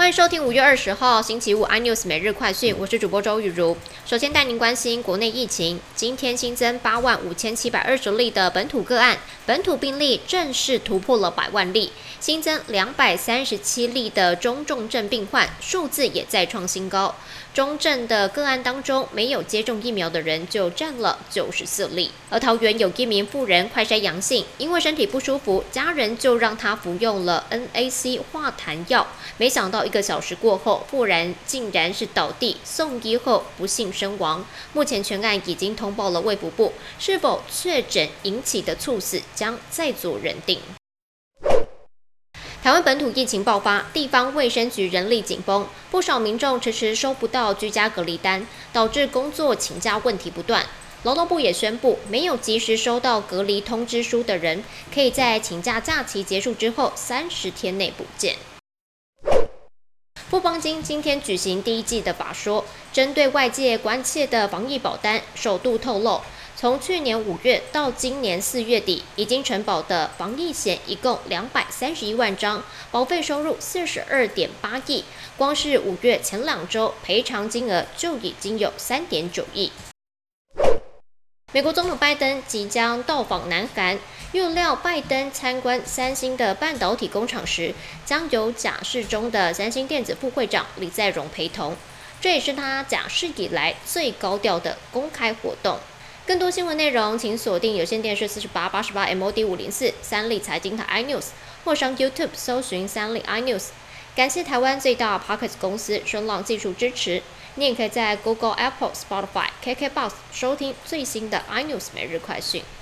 欢迎收听五月二十号星期五 iNews 每日快讯，我是主播周雨茹。首先带您关心国内疫情，今天新增八万五千七百二十例的本土个案，本土病例正式突破了百万例，新增两百三十七例的中重症病患，数字也再创新高。中症的个案当中，没有接种疫苗的人就占了九十四例。而桃园有一名妇人快筛阳性，因为身体不舒服，家人就让她服用了 NAC 化痰药，没想到一个小时过后，妇人竟然是倒地，送医后不幸身亡。目前全案已经通报了卫福部，是否确诊引起的猝死将再做认定。台湾本土疫情爆发，地方卫生局人力紧绷，不少民众迟迟收不到居家隔离单，导致工作请假问题不断。劳动部也宣布，没有及时收到隔离通知书的人，可以在请假假期结束之后三十天内补件。富邦金今天举行第一季的法说，针对外界关切的防疫保单，首度透露。从去年五月到今年四月底，已经承保的防疫险一共两百三十一万张，保费收入四十二点八亿。光是五月前两周，赔偿金额就已经有三点九亿。美国总统拜登即将到访南韩，预料拜登参观三星的半导体工厂时，将由假释中的三星电子副会长李在镕陪同。这也是他假释以来最高调的公开活动。更多新闻内容，请锁定有线电视四十八八十八 MOD 五零四三立财经台 iNews，或上 YouTube 搜寻三立 iNews。感谢台湾最大 Pocket 公司声浪技术支持。你也可以在 Google、Apple、Spotify、KKBox 收听最新的 iNews 每日快讯。